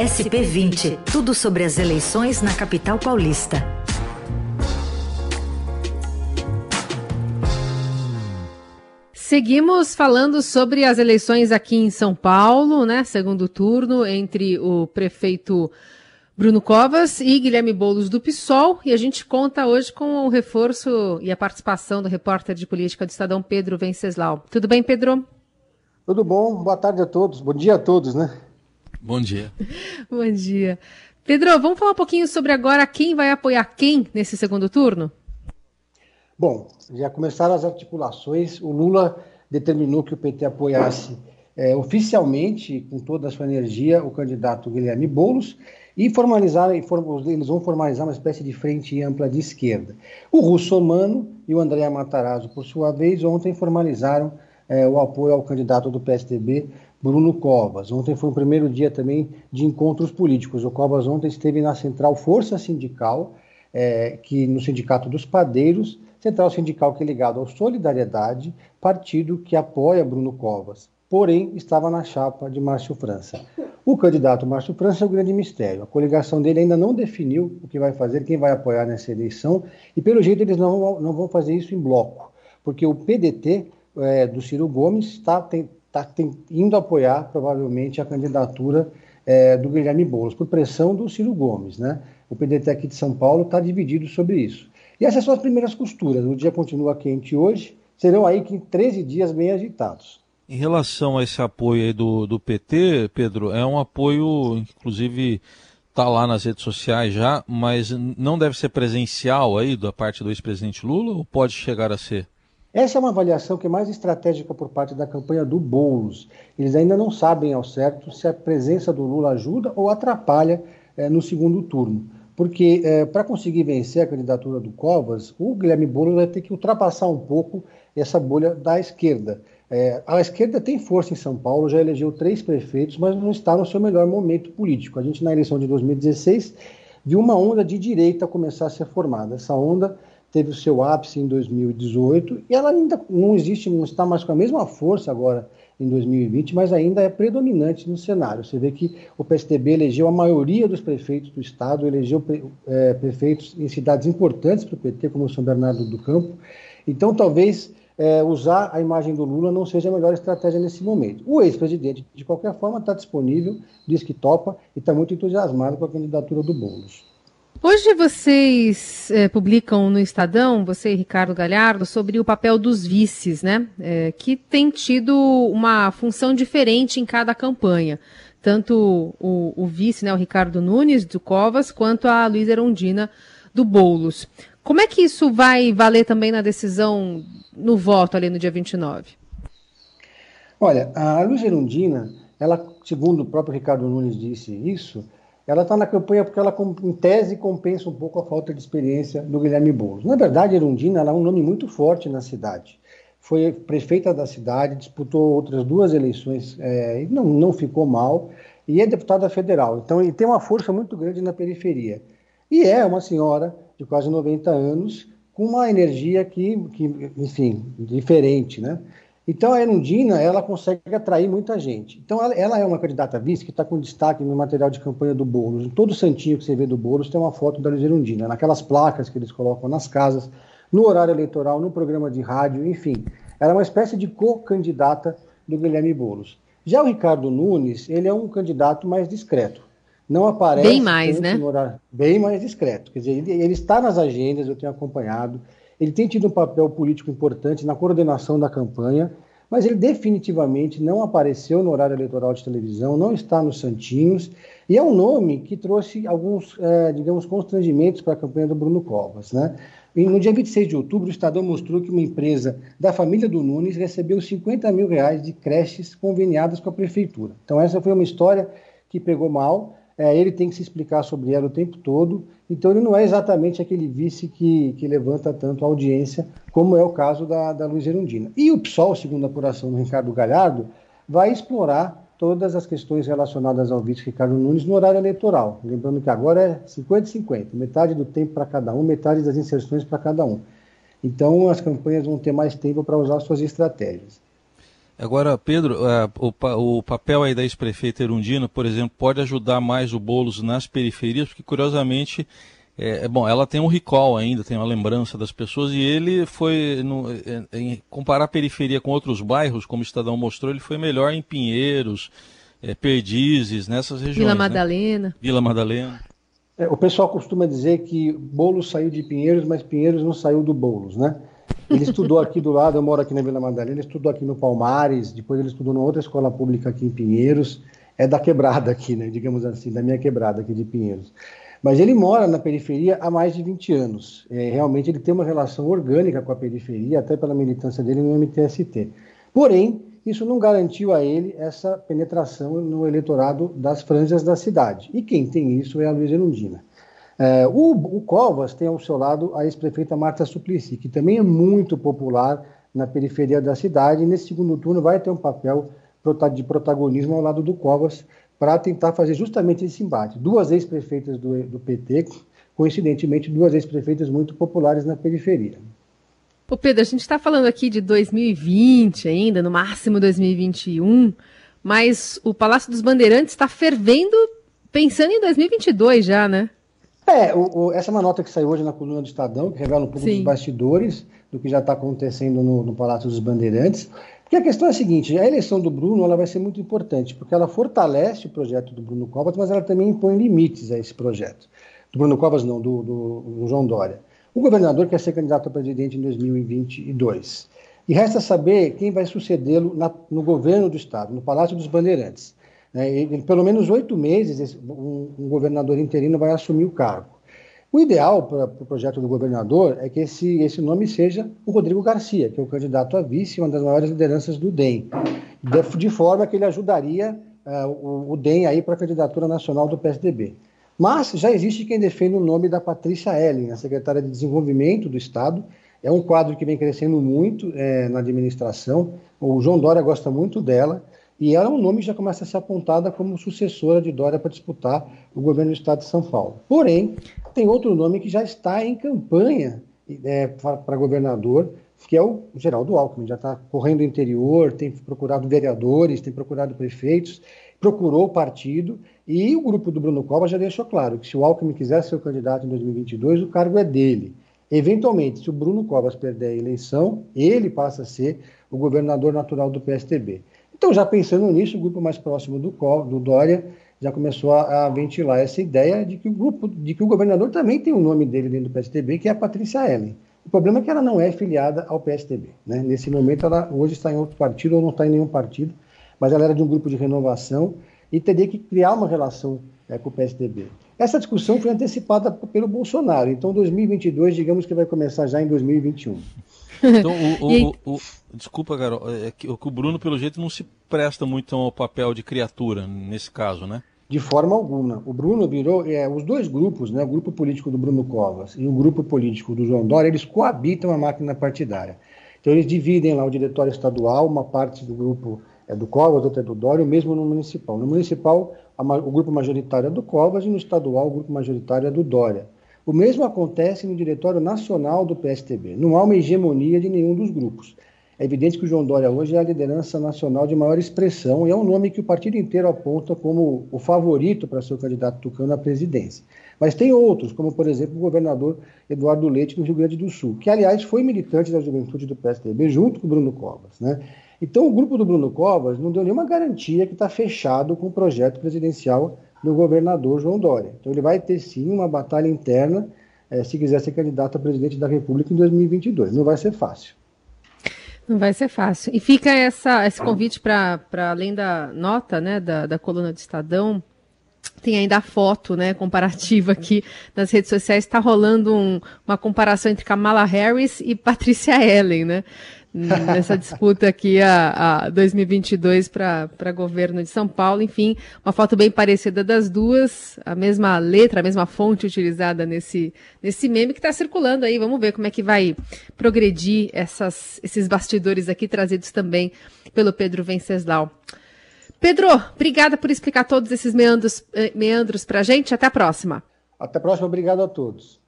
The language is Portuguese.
SP20, tudo sobre as eleições na capital paulista. Seguimos falando sobre as eleições aqui em São Paulo, né? Segundo turno entre o prefeito Bruno Covas e Guilherme Boulos do PSOL. E a gente conta hoje com o reforço e a participação do repórter de política do Estadão, Pedro Venceslau. Tudo bem, Pedro? Tudo bom, boa tarde a todos, bom dia a todos, né? Bom dia. bom dia. Pedro, vamos falar um pouquinho sobre agora quem vai apoiar quem nesse segundo turno? Bom, já começaram as articulações. O Lula determinou que o PT apoiasse é, oficialmente, com toda a sua energia, o candidato Guilherme Boulos e formalizar, eles vão formalizar uma espécie de frente ampla de esquerda. O Russomano e o André Matarazzo, por sua vez, ontem formalizaram é, o apoio ao candidato do PSDB, Bruno Covas. Ontem foi o primeiro dia também de encontros políticos. O Covas ontem esteve na Central Força Sindical, é, que no Sindicato dos Padeiros, central sindical que é ligado ao Solidariedade, partido que apoia Bruno Covas porém estava na chapa de Márcio França. O candidato Márcio França é o grande mistério. A coligação dele ainda não definiu o que vai fazer, quem vai apoiar nessa eleição, e pelo jeito eles não, não vão fazer isso em bloco, porque o PDT é, do Ciro Gomes está tá, indo apoiar provavelmente a candidatura é, do Guilherme Boulos, por pressão do Ciro Gomes. Né? O PDT aqui de São Paulo está dividido sobre isso. E essas são as primeiras costuras. O dia continua quente hoje, serão aí que 13 dias bem agitados. Em relação a esse apoio do, do PT, Pedro, é um apoio, inclusive, está lá nas redes sociais já, mas não deve ser presencial aí da parte do ex-presidente Lula ou pode chegar a ser? Essa é uma avaliação que é mais estratégica por parte da campanha do Boulos. Eles ainda não sabem ao certo se a presença do Lula ajuda ou atrapalha é, no segundo turno. Porque é, para conseguir vencer a candidatura do Covas, o Guilherme Boulos vai ter que ultrapassar um pouco essa bolha da esquerda. É, a esquerda tem força em São Paulo, já elegeu três prefeitos, mas não está no seu melhor momento político. A gente, na eleição de 2016, viu uma onda de direita começar a ser formada. Essa onda teve o seu ápice em 2018 e ela ainda não existe, não está mais com a mesma força agora em 2020, mas ainda é predominante no cenário. Você vê que o PSDB elegeu a maioria dos prefeitos do estado, elegeu é, prefeitos em cidades importantes para o PT, como São Bernardo do Campo. Então, talvez é, usar a imagem do Lula não seja a melhor estratégia nesse momento. O ex-presidente, de qualquer forma, está disponível, diz que topa e está muito entusiasmado com a candidatura do Boulos. Hoje vocês é, publicam no Estadão, você e Ricardo Galhardo, sobre o papel dos vices, né? É, que tem tido uma função diferente em cada campanha. Tanto o, o vice, né, o Ricardo Nunes, do Covas, quanto a Luísa Erundina, do Boulos. Como é que isso vai valer também na decisão, no voto ali no dia 29? Olha, a Luiz Erundina, ela, segundo o próprio Ricardo Nunes disse isso, ela está na campanha porque ela, em tese, compensa um pouco a falta de experiência do Guilherme Boulos. Na verdade, Erundina ela é um nome muito forte na cidade. Foi prefeita da cidade, disputou outras duas eleições é, não, não ficou mal, e é deputada federal. Então, ele tem uma força muito grande na periferia. E é uma senhora de quase 90 anos, com uma energia que, que enfim, diferente, né? Então a Erundina, ela consegue atrair muita gente. Então ela, ela é uma candidata vice que está com destaque no material de campanha do Boulos. Em todo santinho que você vê do Boulos tem uma foto da Luiz Erundina, naquelas placas que eles colocam nas casas, no horário eleitoral, no programa de rádio, enfim. Ela é uma espécie de co-candidata do Guilherme Boulos. Já o Ricardo Nunes, ele é um candidato mais discreto não aparece. Bem mais, né? Horário, bem mais discreto. Quer dizer, ele, ele, está nas agendas, eu tenho acompanhado. Ele tem tido um papel político importante na coordenação da campanha, mas ele definitivamente não apareceu no horário eleitoral de televisão, não está nos Santinhos, e é um nome que trouxe alguns, é, digamos, constrangimentos para a campanha do Bruno Covas, né? E no dia 26 de outubro, o Estadão mostrou que uma empresa da família do Nunes recebeu 50 mil reais de creches conveniadas com a prefeitura. Então, essa foi uma história que pegou mal, é, ele tem que se explicar sobre ela o tempo todo, então ele não é exatamente aquele vice que, que levanta tanto a audiência, como é o caso da, da Luiz Erundina. E o PSOL, segundo a apuração do Ricardo Galhardo, vai explorar todas as questões relacionadas ao vice Ricardo Nunes no horário eleitoral. Lembrando que agora é 50-50, metade do tempo para cada um, metade das inserções para cada um. Então as campanhas vão ter mais tempo para usar suas estratégias. Agora, Pedro, é, o, o papel aí da ex-prefeita Erundina, por exemplo, pode ajudar mais o Boulos nas periferias, porque curiosamente, é, é, bom, ela tem um recall ainda, tem uma lembrança das pessoas, e ele foi, no, é, em comparar a periferia com outros bairros, como o Estadão mostrou, ele foi melhor em Pinheiros, é, Perdizes, nessas regiões. Vila né? Madalena. Né? Vila Madalena. É, o pessoal costuma dizer que Boulos saiu de Pinheiros, mas Pinheiros não saiu do Boulos, né? Ele estudou aqui do lado, eu moro aqui na Vila Madalena, ele estudou aqui no Palmares, depois ele estudou numa outra escola pública aqui em Pinheiros, é da quebrada aqui, né? Digamos assim, da minha quebrada aqui de Pinheiros. Mas ele mora na periferia há mais de 20 anos. É, realmente ele tem uma relação orgânica com a periferia, até pela militância dele no MTST. Porém, isso não garantiu a ele essa penetração no eleitorado das franjas da cidade. E quem tem isso é a Luiz Erundina. É, o, o, Covas tem ao seu lado a ex-prefeita Marta Suplicy, que também é muito popular na periferia da cidade, e nesse segundo turno vai ter um papel de protagonismo ao lado do Covas para tentar fazer justamente esse embate. Duas ex-prefeitas do, do PT, coincidentemente, duas ex-prefeitas muito populares na periferia. Ô Pedro, a gente está falando aqui de 2020 ainda, no máximo 2021, mas o Palácio dos Bandeirantes está fervendo pensando em 2022 já, né? É, o, o, essa é uma nota que saiu hoje na coluna do Estadão, que revela um pouco Sim. dos bastidores do que já está acontecendo no, no, Palácio dos Bandeirantes. Porque a questão é a seguinte: a eleição do Bruno ela vai ser muito importante, porque ela fortalece o projeto do Bruno Covas, mas ela também impõe limites a esse projeto. Do Bruno Covas, não, do, do, do João Dória. O governador quer ser candidato a presidente em 2022. E resta saber quem vai sucedê-lo no governo do Estado, no Palácio dos Bandeirantes. É, em pelo menos oito meses, um, um, governador interino vai assumir o cargo. O ideal para o pro projeto do governador é que esse, esse nome seja o Rodrigo Garcia, que é o candidato a vice, uma das maiores lideranças do DEM, de, de forma que ele ajudaria uh, o, o DEM aí para a candidatura nacional do PSDB. Mas já existe quem defenda o nome da Patrícia Ellen, a secretária de Desenvolvimento do Estado. É um quadro que vem crescendo muito é, na administração. O João Dória gosta muito dela. E ela é um nome que já começa a ser apontada como sucessora de Dória para disputar o governo do Estado de São Paulo. Porém, tem outro nome que já está em campanha é, para governador, que é o Geraldo Alckmin. Já está correndo o interior, tem procurado vereadores, tem procurado prefeitos, procurou o partido e o grupo do Bruno Covas já deixou claro que se o Alckmin quiser ser o candidato em 2022, o cargo é dele. Eventualmente, se o Bruno Covas perder a eleição, ele passa a ser o governador natural do PSTB. Então, já pensando nisso, o grupo mais próximo do, do Dória já começou a, a, ventilar essa ideia de que o grupo, de que o governador também tem o nome dele dentro do PSTB, que é a Patrícia Ellen. O problema é que ela não é filiada ao PSTB. Né? Nesse momento, ela hoje está em outro partido ou não está em nenhum partido, mas ela era de um grupo de renovação e teria que criar uma relação é, com o PSDB. Essa discussão foi antecipada pelo Bolsonaro, então 2022, digamos que vai começar já em 2021. Então, o, o, o, o desculpa, Carol, é que, o Bruno, pelo jeito, não se presta muito ao papel de criatura nesse caso, né? De forma alguma. O Bruno virou. É, os dois grupos, né, o grupo político do Bruno Covas e o grupo político do João Dória, eles coabitam a máquina partidária. Então, eles dividem lá o diretório estadual, uma parte do grupo é do Covas, outra é do Dória, o mesmo no municipal. No municipal, a, o grupo majoritário é do Covas e no estadual, o grupo majoritário é do Dória. O mesmo acontece no Diretório Nacional do PSTB. Não há uma hegemonia de nenhum dos grupos. É evidente que o João Dória hoje é a liderança nacional de maior expressão e é um nome que o partido inteiro aponta como o favorito para ser o candidato tucano à presidência. Mas tem outros, como por exemplo o governador Eduardo Leite no Rio Grande do Sul, que aliás foi militante da juventude do PSTB junto com o Bruno Covas. Né? Então, o grupo do Bruno Covas não deu nenhuma garantia que está fechado com o projeto presidencial do governador João Dória. Então, ele vai ter sim uma batalha interna é, se quiser ser candidato a presidente da República em 2022. Não vai ser fácil. Não vai ser fácil. E fica essa, esse convite para, além da nota né, da, da coluna do Estadão, tem ainda a foto, né, comparativa aqui nas redes sociais. Está rolando um, uma comparação entre Kamala Harris e Patrícia Ellen, né? Nessa disputa aqui a, a 2022 para governo de São Paulo. Enfim, uma foto bem parecida das duas, a mesma letra, a mesma fonte utilizada nesse, nesse meme que está circulando aí. Vamos ver como é que vai progredir essas, esses bastidores aqui trazidos também pelo Pedro Venceslau. Pedro, obrigada por explicar todos esses meandros, eh, meandros para a gente. Até a próxima. Até a próxima, obrigado a todos.